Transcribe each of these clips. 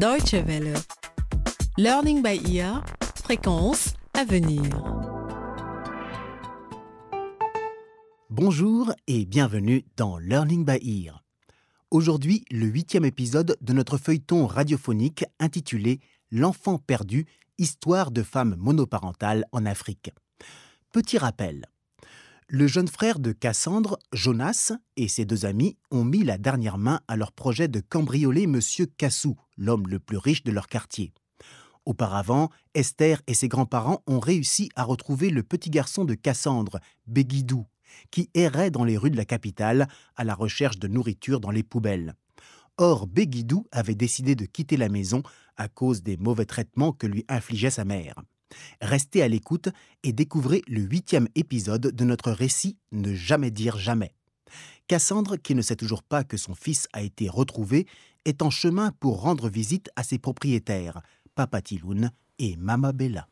Deutsche Welle. Learning by ear, fréquence à venir. Bonjour et bienvenue dans Learning by Ear. Aujourd'hui, le huitième épisode de notre feuilleton radiophonique intitulé L'enfant perdu, histoire de femmes monoparentales en Afrique. Petit rappel. Le jeune frère de Cassandre, Jonas, et ses deux amis ont mis la dernière main à leur projet de cambrioler Monsieur Cassou, l'homme le plus riche de leur quartier. Auparavant, Esther et ses grands-parents ont réussi à retrouver le petit garçon de Cassandre, Béguidou, qui errait dans les rues de la capitale à la recherche de nourriture dans les poubelles. Or, Béguidou avait décidé de quitter la maison à cause des mauvais traitements que lui infligeait sa mère. Restez à l'écoute et découvrez le huitième épisode de notre récit Ne jamais dire jamais. Cassandre, qui ne sait toujours pas que son fils a été retrouvé, est en chemin pour rendre visite à ses propriétaires, Papa Tiloun et Mama Bella.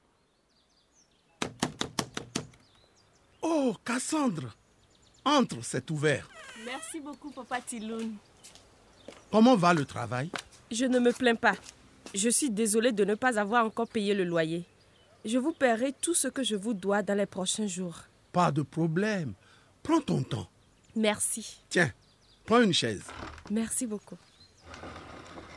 Oh, Cassandre Entre, c'est ouvert. Merci beaucoup, Papa Tiloun. Comment va le travail? Je ne me plains pas. Je suis désolée de ne pas avoir encore payé le loyer. Je vous paierai tout ce que je vous dois dans les prochains jours. Pas de problème. Prends ton temps. Merci. Tiens, prends une chaise. Merci beaucoup.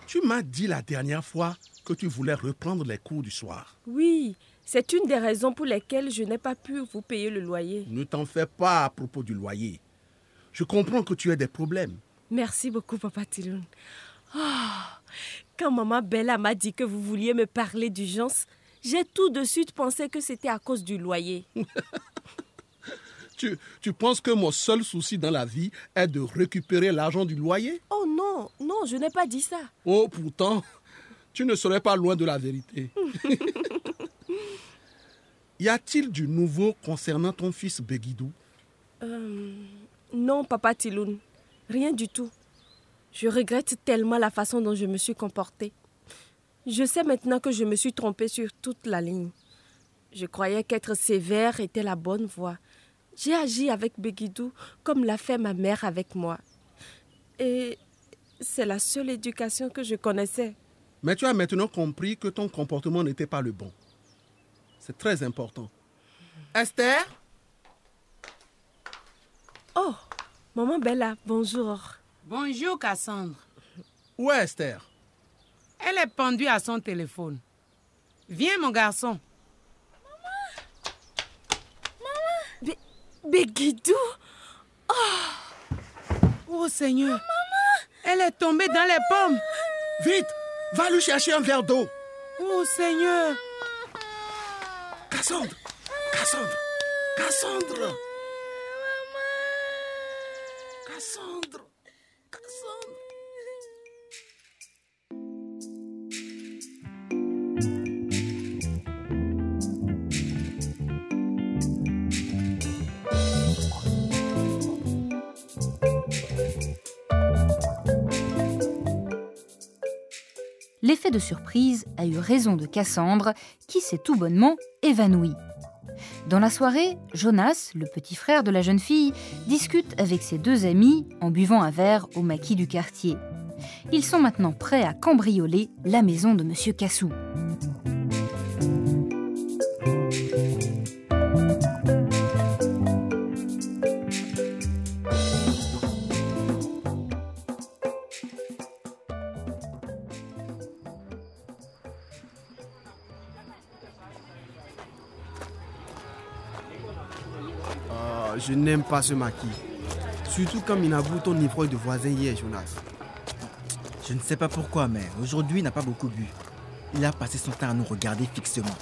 Tu m'as dit la dernière fois que tu voulais reprendre les cours du soir. Oui, c'est une des raisons pour lesquelles je n'ai pas pu vous payer le loyer. Ne t'en fais pas à propos du loyer. Je comprends que tu aies des problèmes. Merci beaucoup, Papa Tiloun. Oh, quand Maman Bella m'a dit que vous vouliez me parler d'urgence, j'ai tout de suite pensé que c'était à cause du loyer. Tu, tu penses que mon seul souci dans la vie est de récupérer l'argent du loyer? Oh non, non, je n'ai pas dit ça. Oh, pourtant, tu ne serais pas loin de la vérité. y a-t-il du nouveau concernant ton fils Béguidou Euh, non, Papa Tiloun, rien du tout. Je regrette tellement la façon dont je me suis comportée. Je sais maintenant que je me suis trompée sur toute la ligne. Je croyais qu'être sévère était la bonne voie. J'ai agi avec Béguidou comme l'a fait ma mère avec moi. Et c'est la seule éducation que je connaissais. Mais tu as maintenant compris que ton comportement n'était pas le bon. C'est très important. Esther? Oh, maman Bella, bonjour. Bonjour Cassandre. Où est Esther? Elle est pendue à son téléphone. Viens mon garçon. Bé- Béguidou Oh Seigneur. Elle est tombée dans les pommes. Vite Va lui chercher un verre d'eau Oh Seigneur. Cassandre Cassandre Cassandre Cassandre Cassandre L'effet de surprise a eu raison de Cassandre, qui s'est tout bonnement évanouie. Dans la soirée, Jonas, le petit frère de la jeune fille, discute avec ses deux amis en buvant un verre au maquis du quartier. Ils sont maintenant prêts à cambrioler la maison de Monsieur Cassou. Je n'aime pas ce maquis. Surtout comme il a vu ton ivrogne de voisin hier, Jonas. Je ne sais pas pourquoi, mais aujourd'hui il n'a pas beaucoup bu. Il a passé son temps à nous regarder fixement.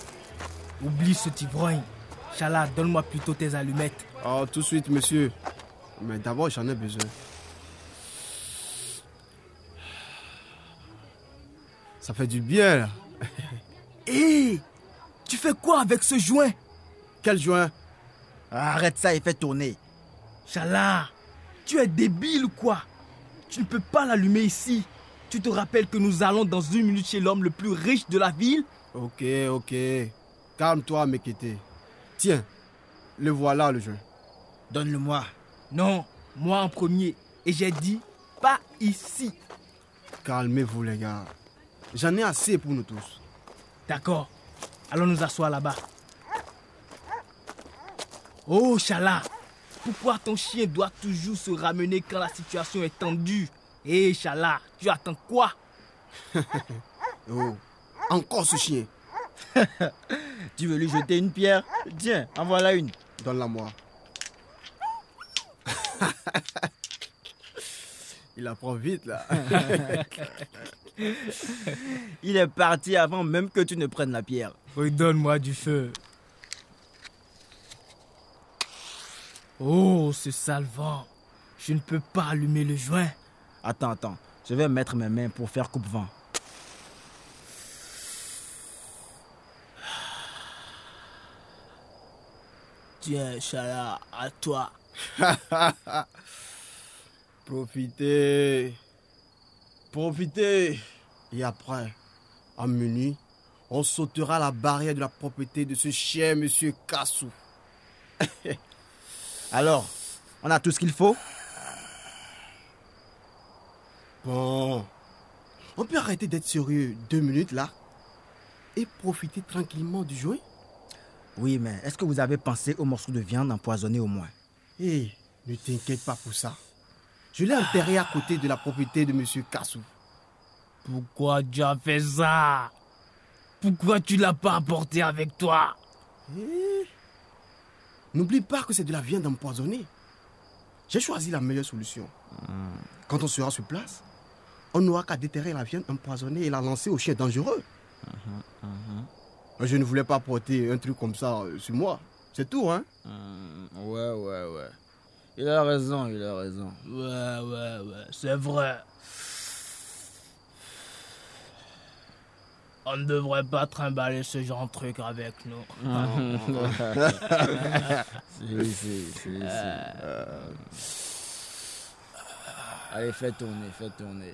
Oublie ce ivrogne. Chala, donne-moi plutôt tes allumettes. Ah, tout de suite, monsieur. Mais d'abord, j'en ai besoin. Ça fait du bien, là. Hé Tu fais quoi avec ce joint? Quel joint? Arrête ça et fais tourner. Chala, tu es débile ou quoi? Tu ne peux pas l'allumer ici. Tu te rappelles que nous allons dans une minute chez l'homme le plus riche de la ville? Ok, ok. Calme-toi, Mekete. Tiens, le voilà, le joint. Donne-le-moi. Non, moi en premier. Et j'ai dit pas ici. Calmez-vous, les gars. J'en ai assez pour nous tous. D'accord. Allons nous asseoir là-bas. Oh, Chala, pourquoi ton chien doit toujours se ramener quand la situation est tendue? Hé, Chala, tu attends quoi? Oh, encore ce chien. Tu veux lui jeter une pierre? Tiens, en voilà une. Donne-la moi. Il apprend vite là. Il est parti avant même que tu ne prennes la pierre. Redonne-moi du feu. Oh, ce sale vent. Je ne peux pas allumer le joint. Attends, attends. Je vais mettre mes mains pour faire coupe-vent. Tiens, Chala, à toi. Profitez. Profitez. Et après, à minuit, on sautera la barrière de la propriété de ce chien, monsieur Kassou. Alors, on a tout ce qu'il faut Bon. On peut arrêter d'être sérieux deux minutes là et profiter tranquillement du joint Oui, mais est-ce que vous avez pensé au morceau de viande empoisonné au moins? Hé, ne t'inquiète pas pour ça. Je l'ai enterré à côté de la propriété de monsieur Kassou. Pourquoi tu as fait ça? Pourquoi tu l'as pas apporté avec toi? Eh, N'oublie pas que c'est de la viande empoisonnée. J'ai choisi la meilleure solution. Quand on sera sur place, on n'aura qu'à déterrer la viande empoisonnée et la lancer au chien dangereux. Je ne voulais pas porter un truc comme ça euh, sur moi. C'est tout, hein Ouais, ouais, ouais. Il a raison, il a raison. Ouais, ouais, ouais, c'est vrai. On ne devrait pas trimballer ce genre de truc avec nous. Si, si, si, si. Allez, fais tourner, fais tourner.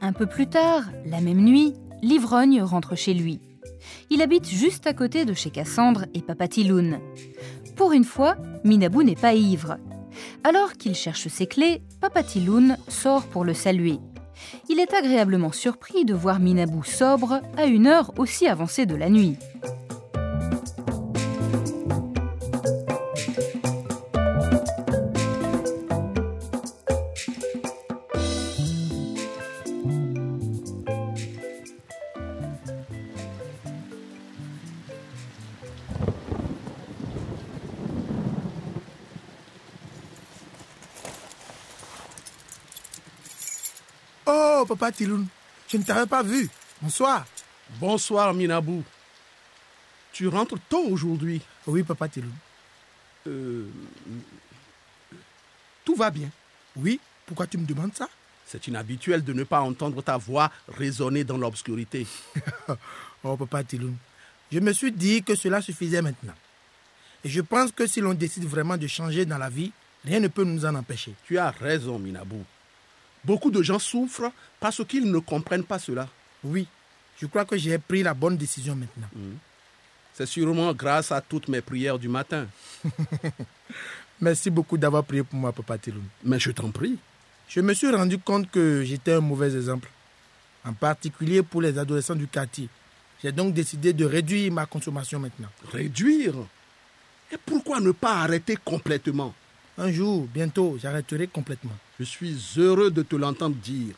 Un peu plus tard, la même nuit, l'ivrogne rentre chez lui. Il habite juste à côté de chez Cassandre et Papa Tiloun. Pour une fois, Minabou n'est pas ivre. Alors qu'il cherche ses clés, Papa Tiloun sort pour le saluer. Il est agréablement surpris de voir Minabou sobre à une heure aussi avancée de la nuit. Oh, papa Tiloun, je ne t'avais pas vu. Bonsoir. Bonsoir, Minabou. Tu rentres tôt aujourd'hui. Oui, papa Tiloun. Euh, Tout va bien. Oui, pourquoi tu me demandes ça? C'est inhabituel de ne pas entendre ta voix résonner dans l'obscurité. Oh, papa Tiloun, je me suis dit que cela suffisait maintenant. Et je pense que si l'on décide vraiment de changer dans la vie, rien ne peut nous en empêcher. Tu as raison, Minabou. Beaucoup de gens souffrent parce qu'ils ne comprennent pas cela. Oui, je crois que j'ai pris la bonne décision maintenant. C'est sûrement grâce à toutes mes prières du matin. Merci beaucoup d'avoir prié pour moi, papa Tiloun. Mais je t'en prie. Je me suis rendu compte que j'étais un mauvais exemple, en particulier pour les adolescents du quartier. J'ai donc décidé de réduire ma consommation maintenant. Réduire? Et pourquoi ne pas arrêter complètement? Un jour, bientôt, j'arrêterai complètement. Je suis heureux de te l'entendre dire.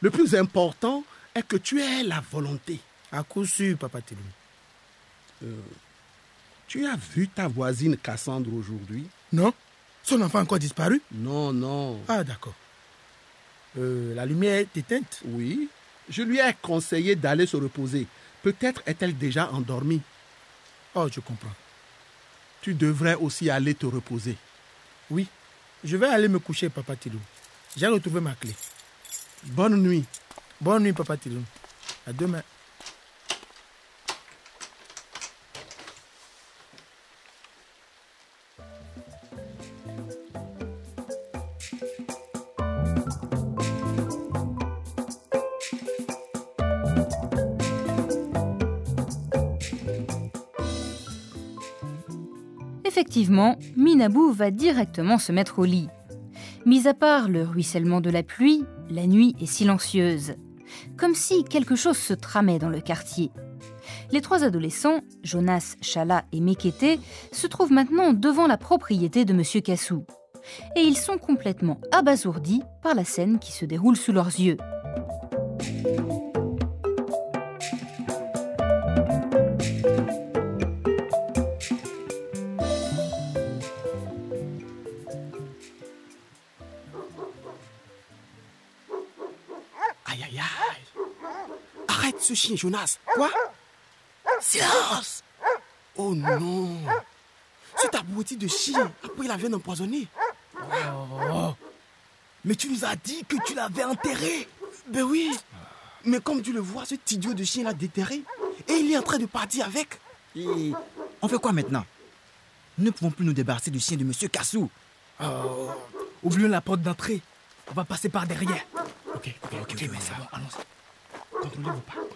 Le plus important est que tu aies la volonté. À coup sûr, papa Tiloun. Tu as vu ta voisine Cassandre aujourd'hui? Non Son enfant a encore disparu? Non, non. Ah, d'accord. Euh, la lumière est éteinte? Oui. Je lui ai conseillé d'aller se reposer. Peut-être est-elle déjà endormie. Oh, je comprends. Tu devrais aussi aller te reposer. Oui, je vais aller me coucher, papa Tiloun. J'ai retrouvé ma clé. Bonne nuit. Bonne nuit, papa Tilon. À demain. Effectivement, Minabou va directement se mettre au lit. Mis à part le ruissellement de la pluie, la nuit est silencieuse, comme si quelque chose se tramait dans le quartier. Les trois adolescents, Jonas, Chala et Mekete, se trouvent maintenant devant la propriété de M. Cassou. Et ils sont complètement abasourdis par la scène qui se déroule sous leurs yeux. Ce chien, Jonas. Quoi? Silence Oh non C'est abruti de chien? Après, il la viande empoisonnée. Oh. Mais tu nous as dit que tu l'avais enterré. Ben oui. Mais comme tu le vois, ce idiot de chien l'a déterré. Et il est en train de partir avec. Et on fait quoi maintenant? Nous ne pouvons plus nous débarrasser du chien de Monsieur Kassou. Oh. Oublions la porte d'entrée. On va passer par derrière. Ok, ok, ok, mais ça va. allons-y. Contrôlez vos pas.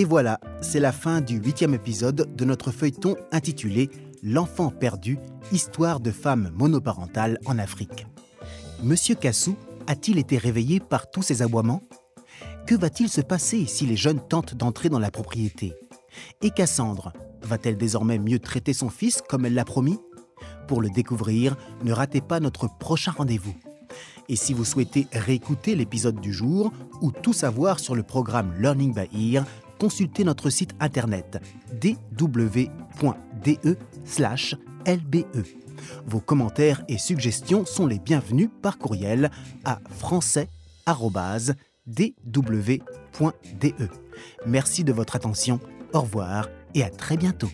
Et voilà, c'est la fin du huitième épisode de notre feuilleton intitulé L'enfant perdu, histoire de femmes monoparentales en Afrique. Monsieur Kassou a-t-il été réveillé par tous ces aboiements? Que va-t-il se passer si les jeunes tentent d'entrer dans la propriété? Et Cassandre, va-t-elle désormais mieux traiter son fils comme elle l'a promis? Pour le découvrir, ne ratez pas notre prochain rendez-vous. Et si vous souhaitez réécouter l'épisode du jour ou tout savoir sur le programme Learning by Ear, consultez notre site internet dw.de/lbe. Vos commentaires et suggestions sont les bienvenus par courriel à français@dw.de. Merci de votre attention. Au revoir et à très bientôt.